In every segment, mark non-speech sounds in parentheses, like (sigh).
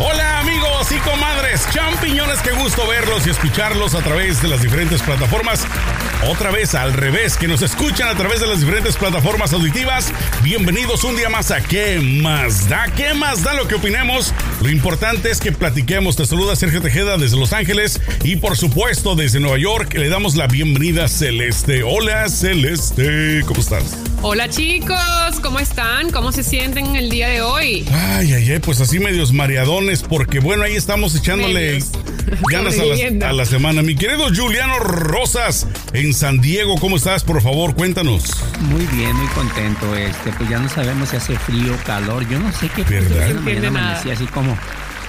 Hola amigos y comadres, champiñones, qué gusto verlos y escucharlos a través de las diferentes plataformas. Otra vez al revés, que nos escuchan a través de las diferentes plataformas auditivas. Bienvenidos un día más a ¿Qué más da? ¿Qué más da lo que opinemos? Lo importante es que platiquemos. Te saluda Sergio Tejeda desde Los Ángeles y por supuesto desde Nueva York le damos la bienvenida a Celeste. Hola Celeste, ¿cómo estás? Hola chicos, ¿cómo están? ¿Cómo se sienten el día de hoy? Ay, ay, ay, pues así medios mareadones porque bueno, ahí estamos echándole (laughs) ganas a la, semana. Mi querido Juliano Rosas en San Diego, ¿cómo estás? Por favor, cuéntanos. Muy bien, muy contento. Este, pues ya no sabemos si hace frío, calor. Yo no sé qué. ¿Verdad? No así como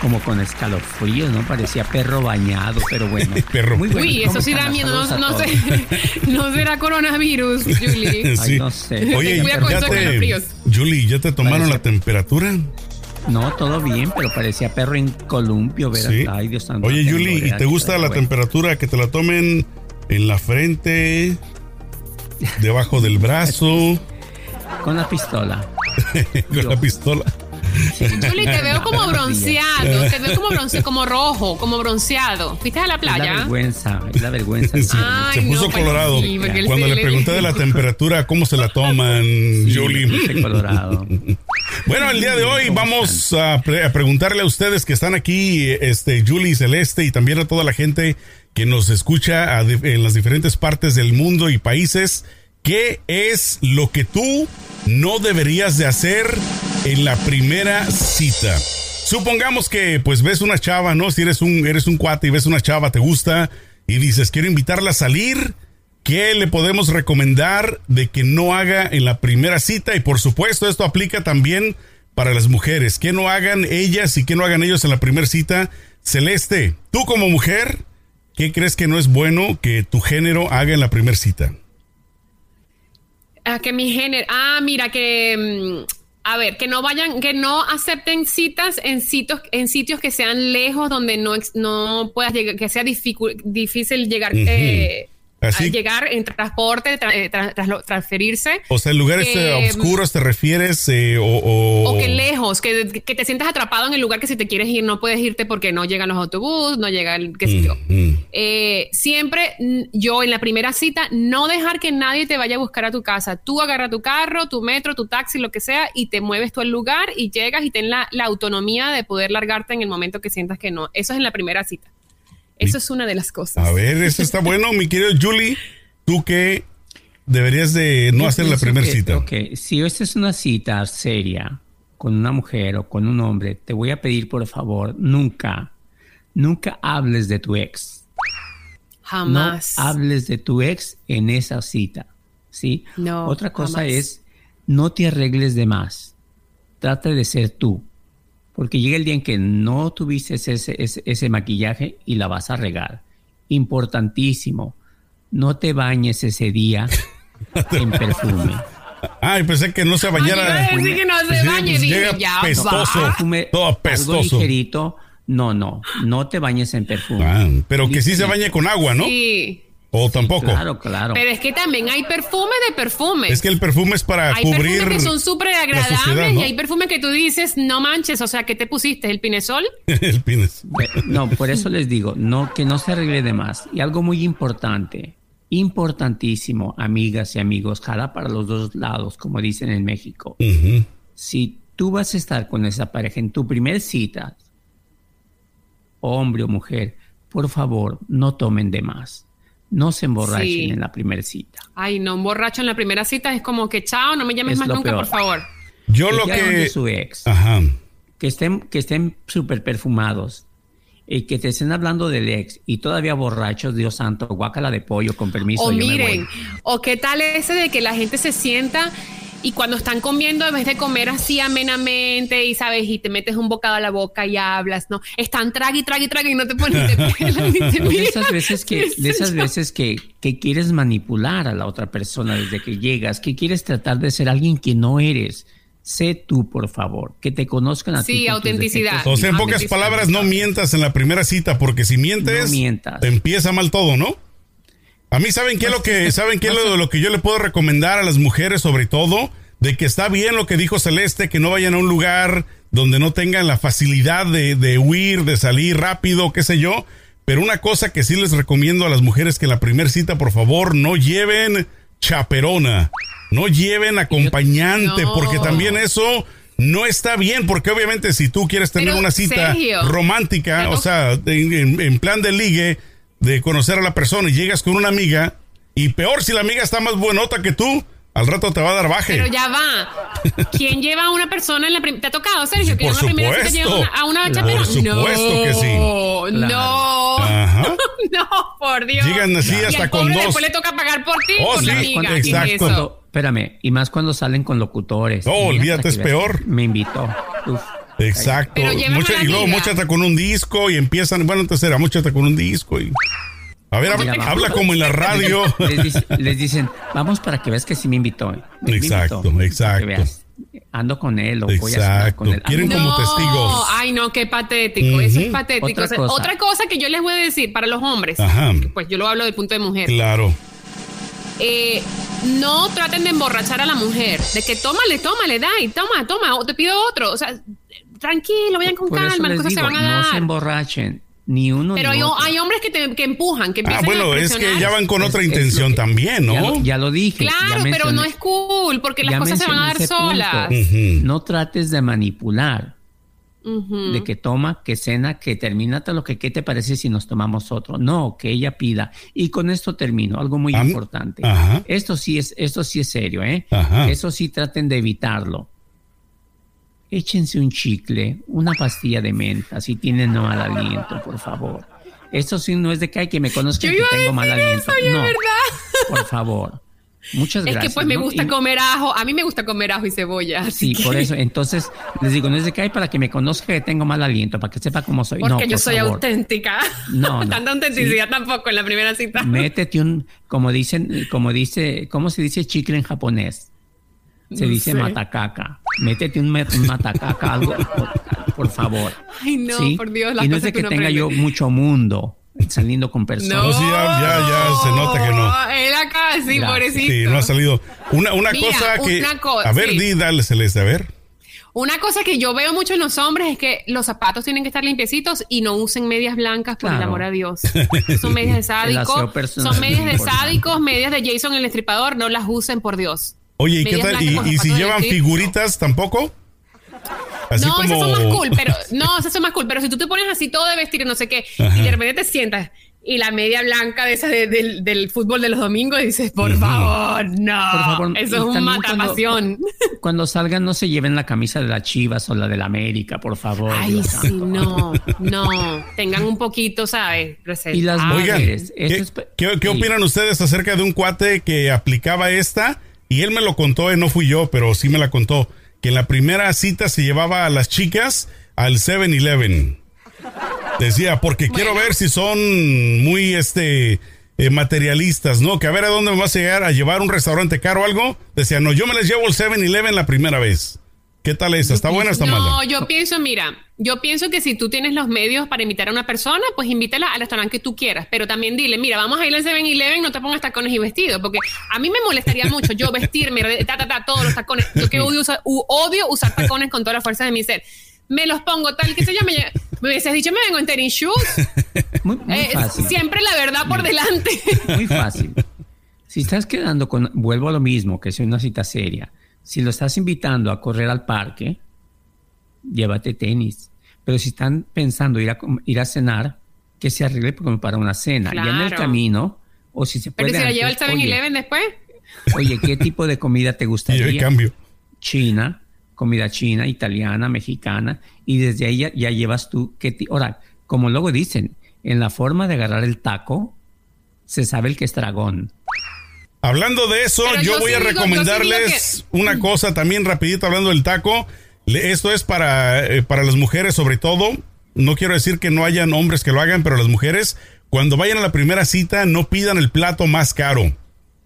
como con escalofríos, ¿no? Parecía perro bañado, pero bueno. (laughs) perro. Muy Uy, eso sí da miedo. No, no, sé, (laughs) no será coronavirus, (laughs) Julie. Ay, no sé. Oye, ya te, Julie, ¿ya te tomaron la temperatura? No, todo bien, pero parecía perro en columpio, ¿verdad? Ay, Dios santo. Oye, Julie, ¿y te gusta la temperatura que te la tomen en la frente, debajo del brazo? Con la pistola. Con la pistola. Juli, te veo como bronceado, te veo como bronce, como rojo, como bronceado. ¿Fuiste a la playa? Es la vergüenza, es la vergüenza. se puso pues, colorado. Cuando le pregunté de la temperatura, ¿cómo se la toman, Julie? colorado. (laughs) Bueno, el día de hoy vamos a, preguntarle a ustedes que están aquí, este, Julie Celeste, y también a toda la gente que nos escucha en las diferentes partes del mundo y países, ¿qué es lo que tú no deberías de hacer en la primera cita? Supongamos que pues ves una chava, ¿no? Si eres un, eres un cuate y ves una chava, te gusta y dices, quiero invitarla a salir, ¿qué le podemos recomendar de que no haga en la primera cita? Y por supuesto, esto aplica también para las mujeres. ¿Qué no hagan ellas y qué no hagan ellos en la primera cita? Celeste, tú como mujer, ¿qué crees que no es bueno que tu género haga en la primera cita? A que mi género. Ah, mira, que. A ver, que no vayan, que no acepten citas en sitios, en sitios que sean lejos, donde no, no puedas llegar, que sea difícil llegar. eh, llegar en transporte, eh, transferirse. O sea, lugares eh, oscuros te refieres eh, o, o, que lejos, que, te sientas atrapado en el lugar que si te quieres ir no puedes irte porque no llegan los autobuses, no llega el... qué sé yo. siempre yo en la primera cita no dejar que nadie te vaya a buscar a tu casa. Tú agarra tu carro, tu metro, tu taxi, lo que sea y te mueves tú al lugar y llegas y ten la, la autonomía de poder largarte en el momento que sientas que no. Eso es en la primera cita. Eso es una de las cosas. A ver, eso está bueno, mi querido Julie. ¿Tú qué deberías de no hacer la primera cita? Ok, si esta es una cita seria con una mujer o con un hombre, te voy a pedir por favor, nunca, nunca hables de tu ex. Jamás. No hables de tu ex en esa cita. ¿Sí? No. Otra cosa es, no te arregles de más. Trata de ser tú. Porque llega el día en que no tuviste ese, ese, maquillaje y la vas a regar. Importantísimo, no te bañes ese día (laughs) en perfume. Ay, pensé que no se bañara. Ay, que no se bañe, dije, ya pestoso, todo apestoso. ligerito. No, no, no te bañes en perfume. Ah, pero que sí se bañe con agua, ¿no? Sí. O tampoco. Claro, claro. Pero es que también hay perfume de perfumes. Es que el perfume es para cubrir. Hay perfumes que son súper agradables y hay perfumes que tú dices, no manches, o sea, ¿qué te pusiste? ¿El pinesol? (laughs) el pinesol. No, por eso les digo, no, que no se arregle de más. Y algo muy importante, importantísimo, amigas y amigos, jala para los dos lados, como dicen en México. Si tú vas a estar con esa pareja en tu primer cita, hombre o mujer, por favor, no tomen de más no se emborrachen en la primera cita. Ay, no, un borracho en la primera cita es como que chao, no me llames más nunca, por favor. Yo lo que. su ex. Ajá. Que estén, que estén súper perfumados y que te estén hablando del ex y todavía borrachos, Dios santo, guácala de pollo, con permiso. O yo me miren, voy. o qué tal ese de que la gente se sienta y cuando están comiendo, en vez de comer así amenamente y sabes, y te metes un bocado a la boca y hablas, ¿no? Están trague y trague y trague y no te ponen de pelan ni te (laughs) de esas veces que, ¿Qué (laughs) de esas veces que, que quieres manipular a la otra persona desde que llegas, que quieres tratar de ser alguien que no eres. Sé tú, por favor, que te conozcan a ti. Sí, con tus autenticidad. defectos O sea, en pocas sí, sí, palabras, sí. no mientas en la primera cita, porque si mientes, No mientas. te empieza mal todo, ¿no? A mí, ¿saben qué es lo que, saben qué es lo, lo que yo le puedo recomendar a las mujeres, sobre todo? De que está bien lo que dijo Celeste, que no vayan a un lugar donde no tengan la facilidad de, de huir, de salir rápido, qué sé yo. Pero una cosa que sí les recomiendo a las mujeres que en la primera cita, por favor, no lleven chaperona, no lleven acompañante, No. porque también eso no está bien, porque obviamente si tú quieres tener Pero, una cita Sergio, romántica, o sea, en, en- en plan de ligue, de conocer a la persona y llegas con una amiga, y peor si la amiga está más buenota que tú, al rato te va a dar baje. Pero ya va. ¿Quién lleva a una persona en la primera? ¿Te ha tocado, Sergio? que Por una primera cita supuesto. lleva una- a una Por chaperona? supuesto que sí. No, no. Ajá. (laughs) No, por Dios. Llegan así Y hasta al con dos. después le toca pagar por ti, Oh, por sí, la Más amiga. cuando- ¿Qué es y cuando- espérame, y más cuando salen con locutores. No, olvídate, es que peor. Me invitó. Uf. Exacto. Mucha- y luego amiga. muchachata con un disco y empiezan, bueno, entonces era muchachata con un disco y... A ver, habla, Mira, habla como en la (laughs) radio. Les, dice- les dicen, vamos para que veas que sí me invitó. eh". Me Exacto, invitó, exacto. veas. Ando con él o voy a con él. Quieren Ah, como no, testigos. Ay, no, qué patético. Eso es patético. Otra O sea, cosa. otra cosa que yo les voy a decir para los hombres. Ajá. Pues yo lo hablo del punto de mujer. Claro. Eh, no traten de emborrachar a la mujer. De que tómale, tómale, da y toma, toma, o te pido otro. O sea, tranquilo, vayan con Por eso calma, las cosas digo, se van a no se dar. emborrachen. Ni uno Pero ni hay, otro. hay hombres que, te, que empujan, que Ah, empiezan bueno, a es que ya van con Es- otra es intención que- también, Ya ¿no? lo, ya lo dije. ya Claro, pero no es cool, porque las cosas se van a dar solas. No trates de manipular. De que toma, que cena, que termina todo lo que qué te parece si nos tomamos otro. No, que ella pida. Y con esto termino, algo muy Ah, importante. ajá. Esto sí es, esto sí es serio, ¿eh? Ajá. Eso sí traten de evitarlo. Échense un chicle, una pastilla de menta, si tienen mal aliento, por favor. Eso sí no es de que hay que me conozcan Yo que tengo mal aliento. eso, es no, verdad. por favor. Muchas Es gracias. que pues me ¿no? gusta Y- comer ajo. A mí me gusta comer ajo y cebolla. Sí, que- por eso. Entonces, les digo, no es de que hay para que me conozca que tengo mal aliento, para que sepa cómo soy. Porque no, yo por soy favor. auténtica. No, (laughs) no. Tanta autenticidad tampoco en la primera cita. Métete un, como dicen, como dice, ¿cómo se dice chicle en japonés? Se No dice sé. matacaca. Métete un, met- un matacaca, algo, por, por favor. Ay, no, ¿Sí? por Dios, las Y no es de que tenga yo mucho mundo saliendo con personas. No, sí, ya- ya- ya se nota que no. Él acá, sí, Gracias. pobrecito. Sí, no ha salido. Una, una Mira, cosa que. una co- a ver, sí. di, dale, Celeste, a ver. Una cosa que yo veo mucho en los hombres es que los zapatos tienen que estar limpiecitos y no usen medias blancas, por el amor a Dios. (laughs) Son medias de El aseo sádico. personal Son medias de sádicos, medias de Jason el Estripador. No las usen, por Dios. Oye, ¿y qué tal? ¿Y, si llevan figuritas tampoco? Así no, como. esas son más cool, pero (laughs) no, esas son más cool. Pero si tú te pones así todo de vestir y no sé qué, Ajá. y de repente te sientas y la media blanca de esa de- del, del fútbol de los domingos, y dices, por favor, no. Por favor, Eso es un también cuando- matapasión. (laughs) Cuando salgan, no se lleven la camisa de las Chivas o la de la América, por favor. Ay, sí, no, no. Tengan un poquito, ¿sabes? Y las. Oigan, mujeres, ¿qué, es qué- qué sí. opinan ustedes acerca de un cuate que aplicaba esta? Y él me lo contó, eh, no fui yo, pero sí me la contó. Que en la primera cita se llevaba a las chicas al 7-Eleven. Decía, porque quiero ver si son muy este eh, materialistas, ¿no? Que a ver a dónde me vas a llegar a llevar un restaurante caro o algo. Decía, no, yo me les llevo al 7-Eleven la primera vez. ¿Qué tal esa? ¿Está buena o está No, mala? yo pienso, mira, yo pienso que si tú tienes los medios para invitar a una persona, pues invítala al restaurante que tú quieras, pero también dile, mira, vamos a ir al 7-Eleven, no te pongas tacones y vestido, porque a mí me molestaría mucho yo vestirme, ta, ta, ta, todos los tacones, yo que odio usar, odio usar tacones con toda la fuerza de mi ser. Me los pongo tal que se llama, me, me hubieses dicho, me vengo en tenis shoes, (laughs) Muy, muy Eh, fácil. siempre la verdad por delante. Muy fácil. Si estás quedando con, vuelvo a lo mismo, que es una cita seria. Si lo estás invitando a correr al parque, llévate tenis. Pero si están pensando ir a, ir a cenar, que se arregle como para una cena. Ya en el Claro. camino, o si se puede. Pero si la lleva al antes, 7-Eleven después, Oye, ¿qué tipo de comida te (laughs) Y yo gustaría? cambio. China, comida china, italiana, mexicana, y desde ahí ya, ya llevas tú, ¿qué ti- ahora, como luego dicen, en la forma de agarrar el taco, se sabe el que es dragón. Hablando de eso, yo, yo voy sí a digo- yo sí recomendarles una cosa también rapidito hablando del taco. Esto es para, eh, para las mujeres sobre todo. No quiero decir que no hayan hombres que lo hagan, pero las mujeres, cuando vayan a la primera cita, no pidan el plato más caro.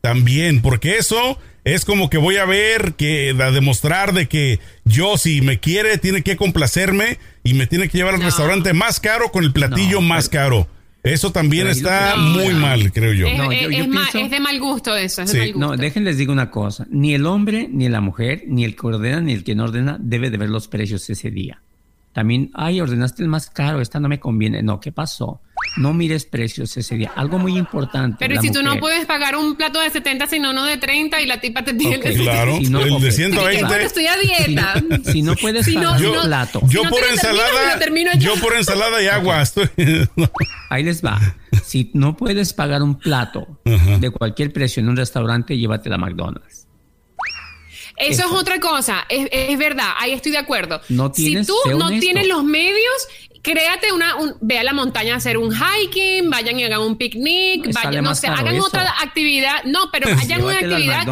También, porque eso es como que voy a ver, que a demostrar de que yo si me quiere tiene que complacerme y me tiene que llevar al No. restaurante más caro con el platillo No, más caro. Eso también Pero está muy No. mal, creo yo. Es, No, es- yo- yo es ma- pienso- es de mal gusto eso, es Sí. de mal gusto. No, déjenles digo una cosa. Ni el hombre, ni la mujer, ni el que ordena, ni el que no ordena, debe de ver los precios ese día. También, ay, ordenaste el más caro, esta no me conviene. No, ¿qué pasó? No mires precios ese día. Algo muy importante. Pero ¿y la si tú no puedes pagar un plato de 70, sino uno de 30 y la tipa te pide Ok, el de Claro, Si no, el de Y que, 120. bueno, estoy a dieta. Si no puedes Si no- pagar si un no- plato, Yo Si no por ensalada, termino yo yo. por ensalada y agua. Estoy, (laughs) ahí les va. Si no puedes pagar un plato de cualquier precio en un restaurante, llévatela a McDonald's. Eso es otra cosa, es, es verdad, ahí estoy de acuerdo. No tienes- si tú no honesto. tienes los medios, créate una, un- ve a la montaña a hacer un hiking, vayan y hagan un picnic, sale vayan, no sé, hagan eso. otra actividad, no, pero (laughs) hagan una actividad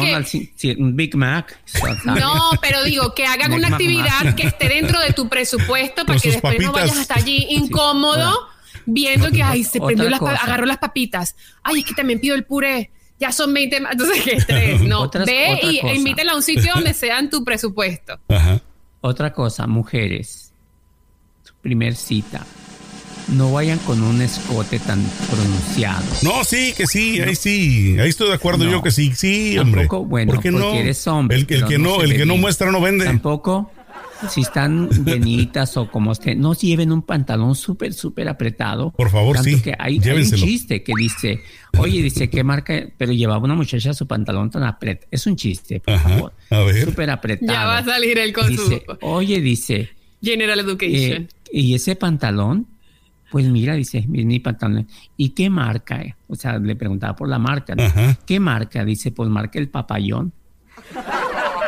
que, un Big Mac. no, pero digo, que hagan una actividad Mac. que esté dentro de tu presupuesto (laughs) para Con que después no vayas hasta allí incómodo viendo que, ay, se prendió las, agarró las papitas. Ay, es que también pido el puré. Ya son 20 más. Entonces, qué estrés. No, Otras- ve otra y cosa. invítela a un sitio donde (laughs) sea en tu presupuesto. Ajá. Otra cosa, mujeres, primer cita, no vayan con un escote tan pronunciado. No, sí, que sí, ahí sí, ahí estoy de acuerdo No. yo que sí, sí, hombre. Tampoco, bueno, ¿Por qué no? porque eres hombre, El, el que no el que no muestra no vende. Tampoco, si están llenitas o como estén, no lleven un pantalón súper, súper apretado. Por favor, Tanto sí, que hay, hay un chiste que dice, oye, dice, ¿qué marca? Pero llevaba una muchacha su pantalón tan apretado. Es un chiste, por Ajá, favor. a ver. Súper apretado. Ya va a salir él con Dice, su oye, dice, General eh, Education. Y ese pantalón, pues mira, dice, mi, mi pantalón. ¿Y qué marca? eh? O sea, le preguntaba por la marca. ¿Qué marca? Dice, pues marca el papayón.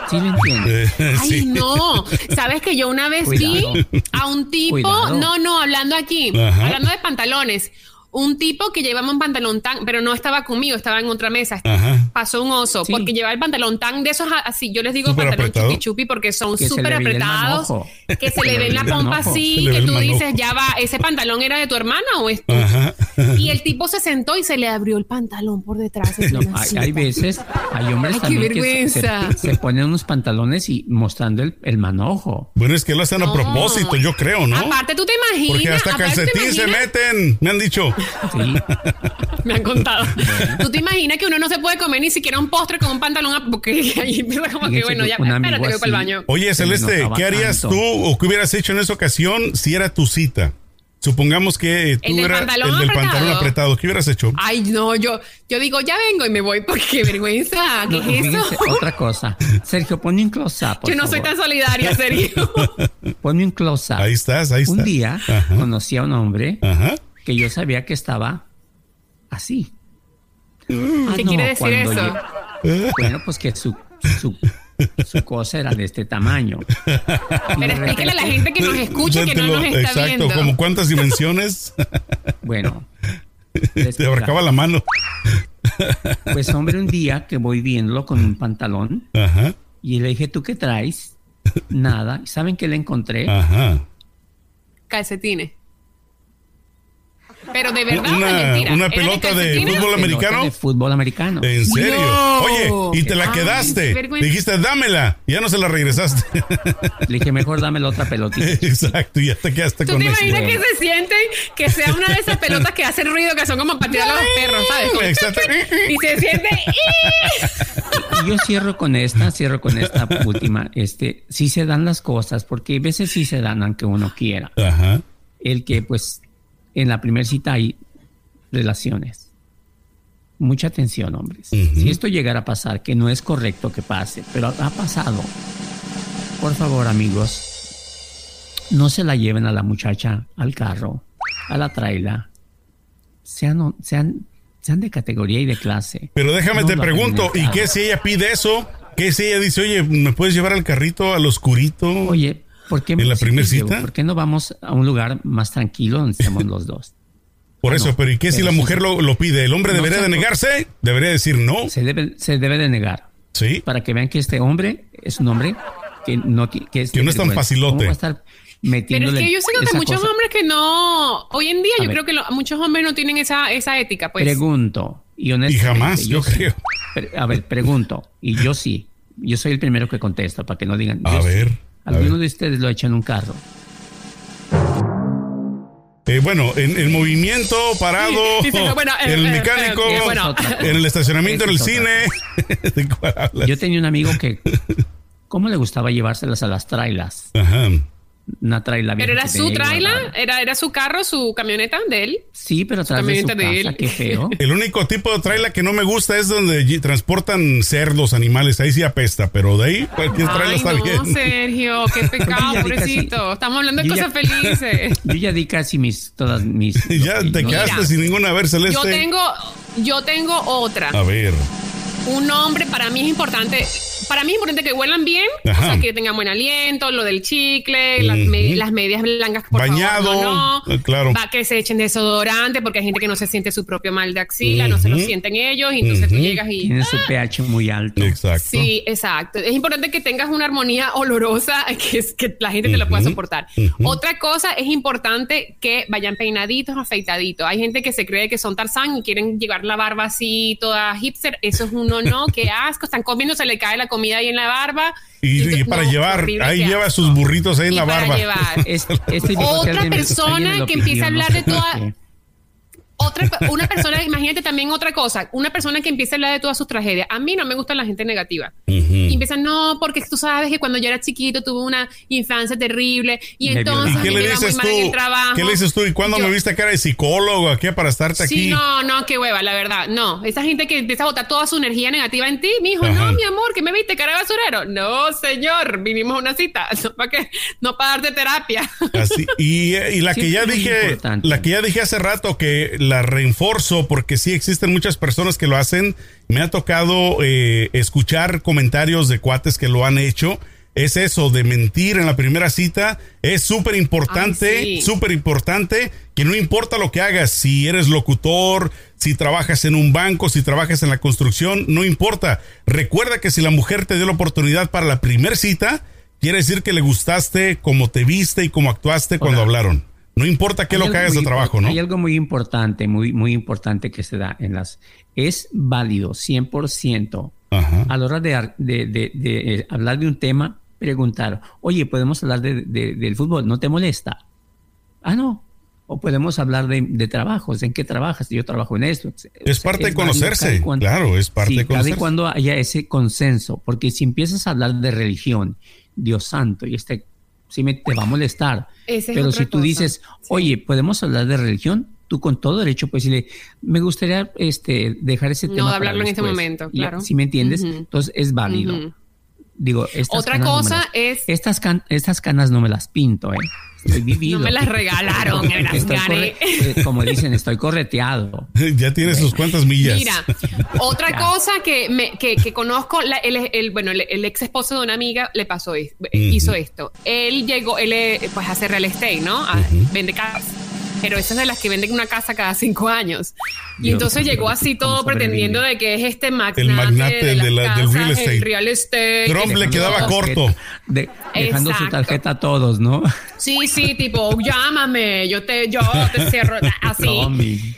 ¿Sí me entiendes? (laughs) Ay, no. Sabes que yo una vez Cuidado. vi a un tipo, Cuidado. no, no, hablando aquí, Ajá. hablando de pantalones, un tipo que llevaba un pantalón tan, pero no estaba conmigo, estaba en otra mesa. Ajá. Pasó un oso, Sí. porque llevaba el pantalón tan de esos así, yo les digo pantalón apretado. chupi chupi porque son súper apretados, que se le ve la pompa así, que tú dices, ya va, ese pantalón era de tu hermana o es tuyo? Y el tipo se sentó y se le abrió el pantalón por detrás. No, hay, hay veces, hay hombres Ay, también que se, se- vergüenza. se ponen unos pantalones y mostrando el, el manojo. Bueno, es que lo hacen a propósito, yo creo, ¿no? Aparte, tú te imaginas. Porque hasta aparte, ¿te calcetín se meten, me han dicho. Sí. (laughs) Me han contado. ¿Tú te imaginas que uno no se puede comer ni siquiera un postre con un pantalón? a- Porque (laughs) ahí empieza como que, bueno, ya, un espérate, voy para el baño. Oye, Celeste, ¿qué harías tanto. tú o qué hubieras hecho en esa ocasión si era tu cita? Supongamos que tú El del eras pantalón el del apretado. pantalón apretado. ¿Qué hubieras hecho? Ay, no, yo, yo digo, ya vengo y me voy porque qué vergüenza. ¿Qué No, es fíjense, eso? otra cosa. Sergio, ponme un close-up. por Yo no soy tan solidaria, serio. (laughs) Ponme un close-up. Ahí estás, ahí Un estás. día Ajá. conocí a un hombre Ajá. Que yo sabía que estaba así. Ah, ¿Qué no, quiere decir cuando eso? yo- bueno, pues que su, su, su cosa era de este tamaño. Pero explícale a la gente que nos (laughs) escucha que no nos está Exacto, viendo. como cuántas dimensiones Bueno, (laughs) te abarcaba la mano. (laughs) pues hombre, un día que voy viéndolo con un pantalón Ajá, y le dije, ¿tú qué traes? Nada. ¿Y ¿Saben qué le encontré? ajá. Calcetines. Pero de verdad, Una- o de mentira. una ¿Era pelota de fútbol Pelota americano? De fútbol americano. ¿En serio? No. Oye, y te la quedaste. Dijiste, dámela. Y ya no se la regresaste. Le dije, mejor dame la otra pelotita. (laughs) Exacto, y ya te quedaste ¿Tú con te eso. imaginas que se sienten que sea una de esas pelotas que hacen ruido, que son como para tirar a los perros, ¿sabes? Como- (laughs) Exacto. y se siente. Y yo cierro con esta, cierro con esta última. Este, sí se dan las cosas, porque a veces sí se dan aunque uno quiera. Ajá. El que, pues, en la primera cita hay relaciones. Mucha atención, hombres. Ujú. Si esto llegara a pasar, que no es correcto que pase, pero ha pasado. Por favor, amigos, no se la lleven a la muchacha al carro, a la traila. Sean, sean, sean de categoría y de clase. Pero déjame No te pregunto, ¿y qué si ella pide eso? ¿Qué si ella dice, oye, ¿me puedes llevar al carrito al oscurito? Oye, ¿Por qué, en la primera cita. ¿Por qué no vamos a un lugar más tranquilo donde estemos los dos? (laughs) Por Ah, eso, no, pero ¿y qué si la sí. mujer lo, lo pide? ¿El hombre No debería de aco- negarse? ¿Debería decir no? Se debe, se debe de negar. Sí. Para que vean que este hombre es un hombre que no, que es, Que no es tan facilote. ¿Cómo va a estar Pero es que yo sé que muchos cosa? hombres que no, hoy en día A yo ver. creo que lo- muchos hombres no tienen esa, esa ética, pues. Pregunto. Y, Y jamás, yo creo. Pre- A ver, pregunto. Y yo sí. Yo soy el primero que contesto para que no digan. A sí. Ver, a ¿Alguno ver. de ustedes lo ha hecho en un carro? Eh, bueno, en el movimiento, parado, Dice, bueno, eh, el eh, mecánico, eh, bueno. en el estacionamiento, en el cine. (laughs) Yo tenía un amigo que. ¿Cómo le gustaba llevárselas a las trailas? Ajá. Una traila Pero era su traila, era, era su carro, su camioneta de él. Sí, pero atrás de su camioneta de casa, él. qué feo. (laughs) El único tipo de trailer que no me gusta es donde transportan cerdos, animales. Ahí sí apesta, pero de ahí cualquier trailer Ay, está no, bien. Sergio, qué (laughs) pecado, casi- pobrecito. Estamos hablando de yo ya- cosas felices. (laughs) Yo ya di casi mis, todas mis. ya te quedaste Mira, sin ninguna. Ver, Celeste. Yo tengo, yo tengo otra. A ver. Un hombre para mí es importante. Para mí es importante que huelan bien, Ajá. o sea, que tengan buen aliento, lo del chicle, las, Ujú. me- las medias blancas, por Bañado, favor, no, no. eh, claro. Va que se echen desodorante, porque hay gente que no se siente su propio mal de axila, no se lo sienten ellos, y entonces tú llegas y... Tiene su pH muy alto. Exacto. Sí, exacto. Es importante que tengas una armonía olorosa (laughs) que, es, que la gente te lo pueda soportar. Otra cosa es importante que vayan peinaditos, afeitaditos. Hay gente que se cree que son Tarzán y quieren llevar la barba así toda hipster. Eso es uno no, qué asco. Están comiendo, se le cae la comida ahí en la barba. Y, para no, llevar, horrible, ahí lleva sus burritos ahí en Y la para barba. llevar. Es- es Otra persona que empieza a hablar de toda-. Otra, una persona, (laughs) imagínate también otra cosa, una persona que empieza a hablar de todas sus tragedias. A mí no me gusta la gente negativa. Y empiezan, no, porque tú sabes que cuando yo era chiquito tuve una infancia terrible y Me entonces ¿Y qué me le iba muy dices mal en el tú? trabajo. ¿Qué le dices tú? ¿Y cuándo Yo- me viste cara de psicólogo aquí para estarte Sí, aquí? no, no, qué hueva, la verdad. No, esa gente que empieza a botar toda su energía negativa en ti, mi hijo, no, mi amor, que me viste cara de basurero. No, señor, vinimos a una cita, (laughs) no para qué, no para darte terapia. Así, y, eh, y la Sí, que ya dije, importante. la que ya dije hace rato que la reenforzo porque sí existen muchas personas que lo hacen. Me ha tocado eh, escuchar comentarios de cuates que lo han hecho. Es eso de mentir en la primera cita. Es súper importante, sí. súper importante que no importa lo que hagas, si eres locutor, si trabajas en un banco, si trabajas en la construcción, no importa. Recuerda que si la mujer te dio la oportunidad para la primera cita, quiere decir que le gustaste como te viste y como actuaste cuando hablaron. No importa qué lo que hagas de trabajo, ¿no? Hay algo muy importante, muy, muy importante que se da en las... Es válido 100% Ajá. a la hora de, de- de- de, eh, hablar de un tema, preguntar, oye, ¿podemos hablar de- de- del fútbol? ¿No te molesta? Ah, no. O podemos hablar de, de trabajos, ¿en qué trabajas? Yo trabajo en esto. Es parte de conocerse, cada cuando- claro, es parte Sí, de cada conocerse. cuando haya ese consenso, porque si empiezas a hablar de religión, Dios santo, y este sí me, te va a molestar. Pero si tú cosa. dices, oye, ¿podemos hablar de religión? Tú con todo derecho puedes decirle, me gustaría este, dejar ese No, tema. de para hablarlo en este después". momento, claro. Si me entiendes, entonces es válido. Digo, estas Otra canas no cosa las- es- Estas, can- estas canas no me las pinto, ¿eh? Estoy vivido. No me las regalaron, me las (laughs) Estoy gané. corre- eh, como dicen, estoy correteado. ya tiene sus cuantas millas. Mira, otra Ya. cosa que, me, que, que conozco, la- el, el- bueno, el, el ex esposo de una amiga le pasó, es- hizo esto. Él llegó, él eh, pues hace real estate, ¿no? Ah, Vende casas. Pero esas de las que venden una casa cada cinco años. Y entonces llegó así ¿cómo todo pretendiendo de que es este magnate, El magnate de, las de la- del real estate. el real estate. Trump le quedaba corto. De- dejando su Exacto. tarjeta a todos, ¿no? Sí, sí, tipo, llámame, yo te, yo te cierro, (laughs) así.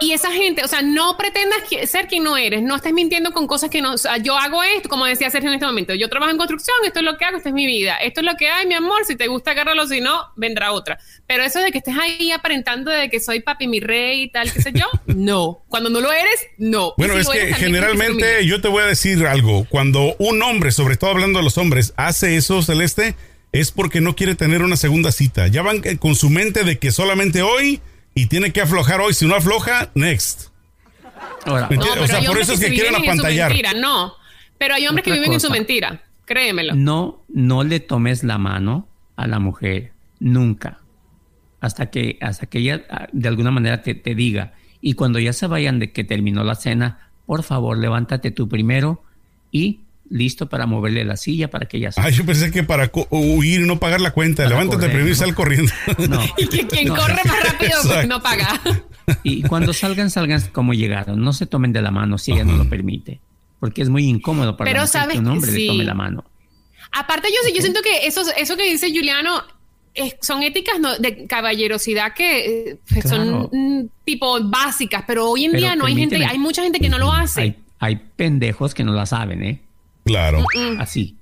Y esa gente, o sea, no pretendas ser quien no eres, no estés mintiendo con cosas que no, o sea, yo hago esto, como decía Sergio en este momento, yo trabajo en construcción, esto es lo que hago, esta es mi vida, esto es lo que hay, mi amor, si te gusta agárralo, si no, vendrá otra. Pero eso de que estés ahí aparentando de que soy papi, mi rey y tal, qué sé yo, (laughs) no. Cuando no lo eres, no. Bueno, si es que eres, generalmente yo te voy a decir algo. Cuando un hombre, sobre todo hablando de los hombres, hace eso, Celeste, es porque no quiere tener una segunda cita. Ya van con su mente de que solamente hoy y tiene que aflojar hoy. Si no afloja, next. Ahora, ¿Me No, o sea, hay por eso es que se quieren viven en su apantallar. mentira, no. Pero hay hombres que viven en su mentira, créemelo. no, no le tomes la mano a la mujer nunca hasta que hasta que ella ah, de alguna manera te, te diga y cuando ya se vayan de que terminó la cena por favor levántate tú primero y listo para moverle la silla para que ella Ah, yo pensé que para huir y no pagar la cuenta. Para Levántate correr, primero y ¿no? sal corriendo. (laughs) No. Y que quien No. corre más rápido pues, Exacto. no paga. Y cuando salgan, salgan como llegaron. No se tomen de la mano si ella no lo permite. Porque es muy incómodo para Pero la mujer sabes que un hombre sí. le tome la mano. Aparte, yo, sí- yo siento que eso, eso que dice Juliano es- son éticas no- de caballerosidad que eh, Claro. son mm, tipo básicas, pero hoy en Pero día no hay gente, hay mucha gente que no lo hace. Hay, hay pendejos que no la saben, ¿eh? Claro. Así.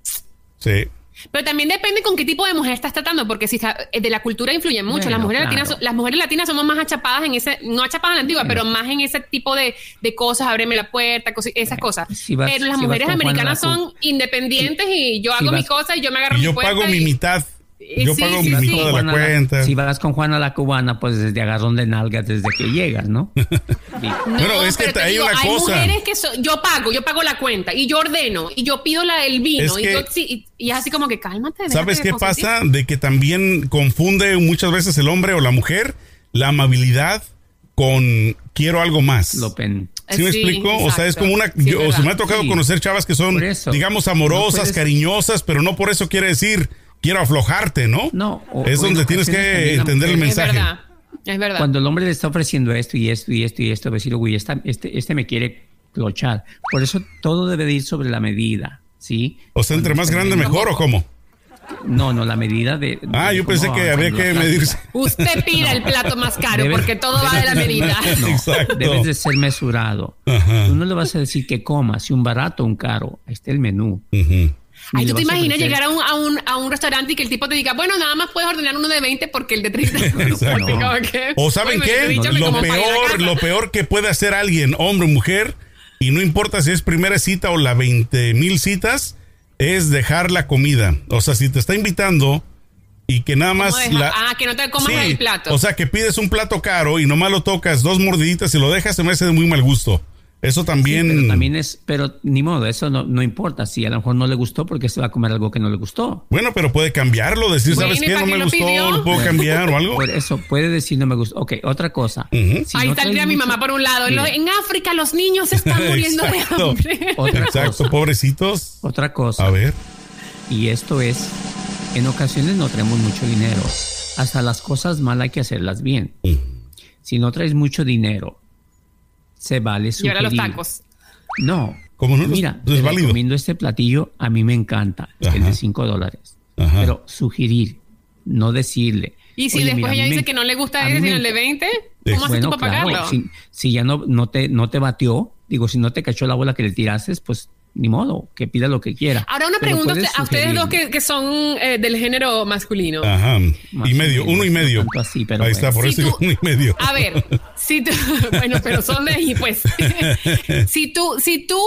Sí. Pero también depende con qué tipo de mujer estás tratando, porque si está, eh, de la cultura influye mucho. Bueno, las, mujeres claro. latinas, las mujeres latinas somos más achapadas en ese, no achapadas en la antigua, pero más en ese tipo de, de cosas, ábreme la puerta, cosi- esas cosas. si vas- pero las si mujeres americanas son independientes y yo si hago mi cosa y yo me agarro Y mi yo puerta pago y- mi mitad. Yo sí, pago sí, mi sí. de la cuenta. si vas con Juana la cubana, pues desde agarrón de nalgas desde que llegas, ¿no? (laughs) Sí. No, Bueno, es que pero te hay digo, una hay cosa. mujeres que so- yo pago, yo pago la cuenta y yo ordeno y yo pido la del vino Es y, que- yo- y, y es así como que cálmate. ¿Sabes qué pasa? De que también confunde muchas veces el hombre o la mujer la amabilidad con quiero algo más. Lo pen- ¿Sí me Sí, explico? O sea, es como una... Sí, yo- es o se me ha tocado Sí. conocer chavas que son, Por eso. digamos, No amorosas, puedes- cariñosas, pero no por eso quiere decir quiero aflojarte, ¿no? No, o- es donde tienes que entender el mujer- Es mensaje. verdad, es verdad. Cuando el hombre le está ofreciendo esto y esto y esto y esto, decir, uy, esta- este, este me quiere clochar. Por eso todo debe de ir sobre la medida, ¿sí? O sea, entre Cuando más grande mejor o cómo. No, no, la medida de... Ah, de yo pensé que los que medirse. Usted (laughs) pida el plato más caro Debes- porque todo va de la (laughs) medida. No, (laughs) Exacto. debes de ser mesurado. Ajá. Tú no le vas a decir que coma, si un barato o un caro. Ahí está el menú. Ujú. Ni Ay, tú te imaginas llegar a un, a, un, a un restaurante y que el tipo te diga, bueno, nada más puedes ordenar uno de 20 porque el de 30. (laughs) (laughs) Exacto. Así como que, O ¿saben "Oye, qué? Lo peor, casa". lo peor que puede hacer alguien, hombre o mujer, y no importa si es primera cita o la 20 mil citas, es dejar la comida. O sea, si te está invitando y que nada ¿Cómo más la... Ah, que no te comas Sí, el plato. O sea, que pides un plato caro y nomás lo tocas dos mordiditas y lo dejas, se me hace de muy mal gusto. Eso Sí, también... pero también es, pero ni modo, eso no, no importa. Si a lo mejor no le gustó porque se va a comer algo que no le gustó. Bueno, pero puede cambiarlo, decir, Bueno, ¿sabes ¿y qué? No me lo gustó, pidió? lo puedo cambiar o algo. Por eso puede decir no me gustó. Ok, otra cosa. Si Ahí no saldría mi mucho- mamá por un lado. En, lo- Mire, en África los niños se están (laughs) muriendo de Exacto. hambre. Otra Exacto, cosa. pobrecitos. Otra cosa. A ver. Y esto es, en ocasiones no traemos mucho dinero. Hasta las cosas mal hay que hacerlas bien. Si no traes mucho dinero, se vale Y ahora los tacos. No. ¿Cómo no? Mira, No es te válido. recomiendo este platillo, a mí me encanta, el de 5 dólares. Ajá. Pero sugerir, no decirle. Y si "Oye, después mira, ella dice me- que no le gusta ese, sino el de enc- 20, ¿cómo haces Bueno, tú para claro, pagarlo? si, si ya no, no, te, no te batió, digo, si no te cachó la bola que le tiraste, pues ni modo, que pida lo que quiera. Ahora una Pero pregunta a ustedes dos que, que son eh, del género masculino. Ajá. Y medio, uno y medio. así, pero Ahí bueno. está, por Si eso digo tú- uno y medio. A ver, si tú, (laughs) bueno, pero son de ahí, pues. (laughs) si tú, si tú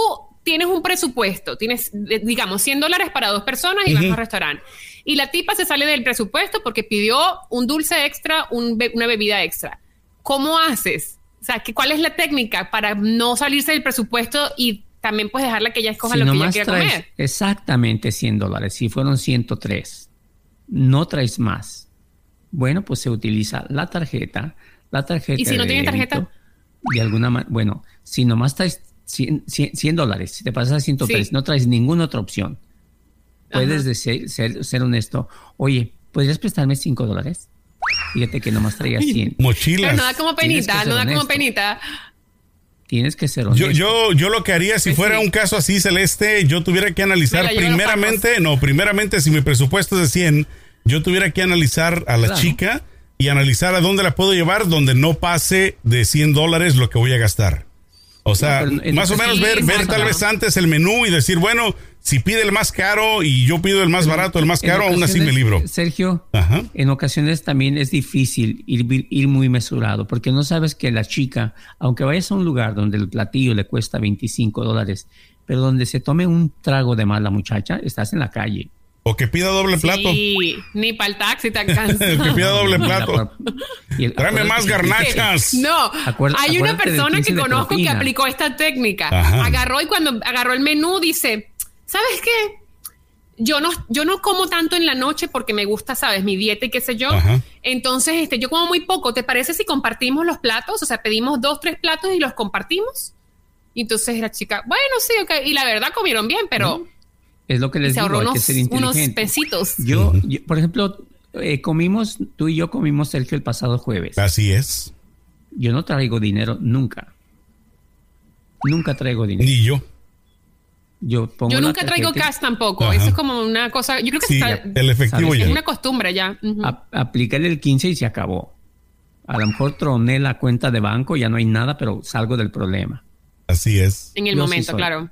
tienes un presupuesto, tienes, digamos, 100 dólares para dos personas y vas a un restaurante, y la tipa se sale del presupuesto porque pidió un dulce extra, un be- una bebida extra. ¿Cómo haces? O sea, ¿qué- ¿cuál es la técnica para no salirse del presupuesto y tamém pues dejarla que ella escoja Si lo que ella quiera traes comer? exactamente 100 dólares, si fueron 103, no traes más. Bueno, pues se utiliza la tarjeta, la tarjeta. ¿Y si no de tiene tarjeta? De alguna manera, bueno, si nomás traes 100, 100 100 dólares, si te pasas a 103, Sí. no traes ninguna otra opción. Puedes decir- ser, ser honesto, oye, ¿podrías prestarme 5 dólares? Fíjate que nomás traía 100. Mochilas. Pero no da como penita, no da como honesto. penita. Tienes que ser honesto. Yo, yo, yo lo que haría si Pues fuera sí. un caso así, Celeste, yo tuviera que analizar primeramente, no, primeramente si mi presupuesto es de 100, yo tuviera que analizar a la Claro. chica y analizar a dónde la puedo llevar donde no pase de 100 dólares lo que voy a gastar. O sea, pero más o sí, menos ver, ver tal vez antes el menú y decir, bueno, si pide el más caro y yo pido el más barato, el más caro, aún así me libro. Sergio, Ajá. en ocasiones también es difícil ir, ir muy mesurado porque no sabes que la chica, aunque vayas a un lugar donde el platillo le cuesta 25 dólares, pero donde se tome un trago de más la muchacha, estás en la calle. O que pida doble plato. Sí, ni para el taxi te (laughs) alcanza. que pida doble (laughs) plato. Y el- Tráeme más que- garnachas. No, Acuérdate- hay una persona 15 que conozco que aplicó esta técnica. Ajá. Agarró y cuando agarró el menú dice, ¿sabes qué? Yo no, yo no como tanto en la noche porque me gusta, ¿sabes? Mi dieta y qué sé yo. Ajá. Entonces, este, yo como muy poco. ¿Te parece si compartimos los platos? O sea, pedimos dos, tres platos y los compartimos. Y entonces la chica, bueno, sí, ok. Y la verdad comieron bien, pero Es lo que les se digo, hay que unos, ser unos pesitos. Yo, yo, por ejemplo, eh, comimos, tú y yo comimos Sergio el pasado jueves. Así es. Yo no traigo dinero nunca. Nunca traigo dinero. Ni yo. Yo, pongo Yo la nunca traigo cash tampoco. Ajá. Eso es como una cosa. Yo creo que Sí, está- el efectivo ya. es una costumbre ya. Aplícale el 15 y se acabó. A lo mejor troné la cuenta de banco, ya no hay nada, pero salgo del problema. Así es. en el yo momento, claro.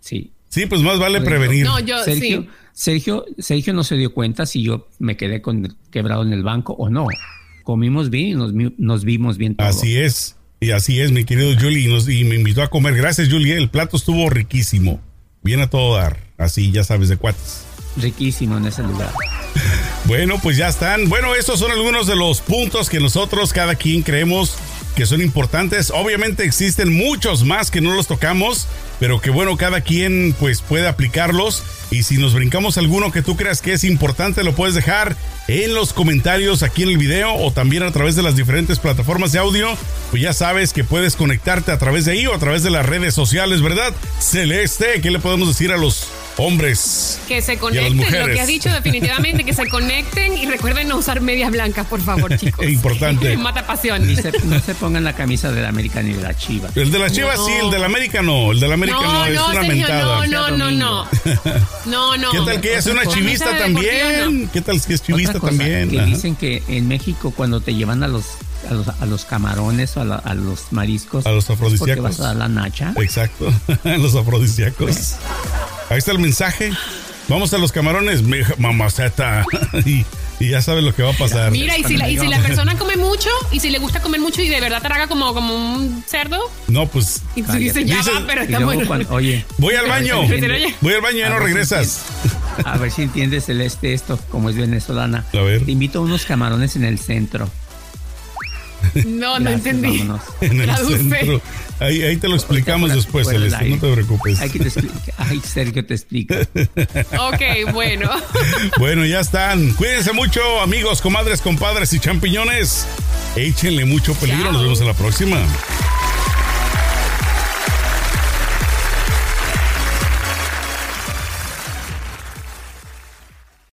Sí. Sí, pues más vale Por prevenir. No, yo Sergio, sí. Sergio, Sergio no se dio cuenta si yo me quedé con quebrado en el banco o no. Comimos bien y nos, vimos bien. Así es. Y así es, mi querido Julie. Y, nos- y me invitó a comer. Gracias, Julie. El plato estuvo riquísimo. Bien a todo dar. Así, ya sabes, de cuates. Riquísimo en ese lugar. (laughs) Bueno, pues ya están. Bueno, estos son algunos de los puntos que nosotros, cada quien, creemos que son importantes. Obviamente existen muchos más que no los tocamos, pero que bueno, cada quien pues puede aplicarlos. Y si nos brincamos alguno que tú creas que es importante, lo puedes dejar en los comentarios aquí en el video o también a través de las diferentes plataformas de audio. Pues ya sabes que puedes conectarte a través de ahí o a través de las redes sociales, ¿verdad? Celeste, ¿qué le podemos decir a los hombres? Que se Y a las conecten, lo que has dicho definitivamente, que se conecten y recuerden no usar medias blancas, por favor, (laughs) chicos. Importante. (laughs) Mata pasión. Y se- no se pongan la camisa de la América ni de la Chiva. El de las Chivas No. sí, el de la América no. El de la América no, No, es no, una mentada. no, no, no, no. (laughs) No, no. ¿Qué tal que ella es una chivista también? ¿Qué tal que es chivista Otra cosa, también? Que Ajá. dicen que en México cuando te llevan a los a los, a los camarones o a, la- a los mariscos A los es porque afrodisíacos. vas a dar la nacha. Exacto, los afrodisíacos. Ahí está el mensaje. Vamos a los camarones, mamaceta. (laughs) y, y ya sabes lo que va a pasar. Mira, y si, la, y si la persona come mucho, y si le gusta comer mucho y de verdad traga como, como un cerdo, No, pues y tú dices, ya Dice- va, pero está luego bueno. cuando- oye, voy al baño. (laughs) Voy al baño y ya no si regresas. a ver si entiendes Celeste esto, como es venezolana. A ver. Te invito a unos camarones en el centro. No, no Gracias, entendí. vámonos. (laughs) En el Traduce. centro. Ahí, ahí te lo explicamos Fuera- después, Celeste. No te preocupes. Ay, que te. Ay, Sergio te explica. (laughs) Ok, bueno. (laughs) Bueno, ya están. Cuídense mucho, amigos, comadres, compadres y champiñones. Échenle mucho peligro. Chao. Nos vemos en la próxima.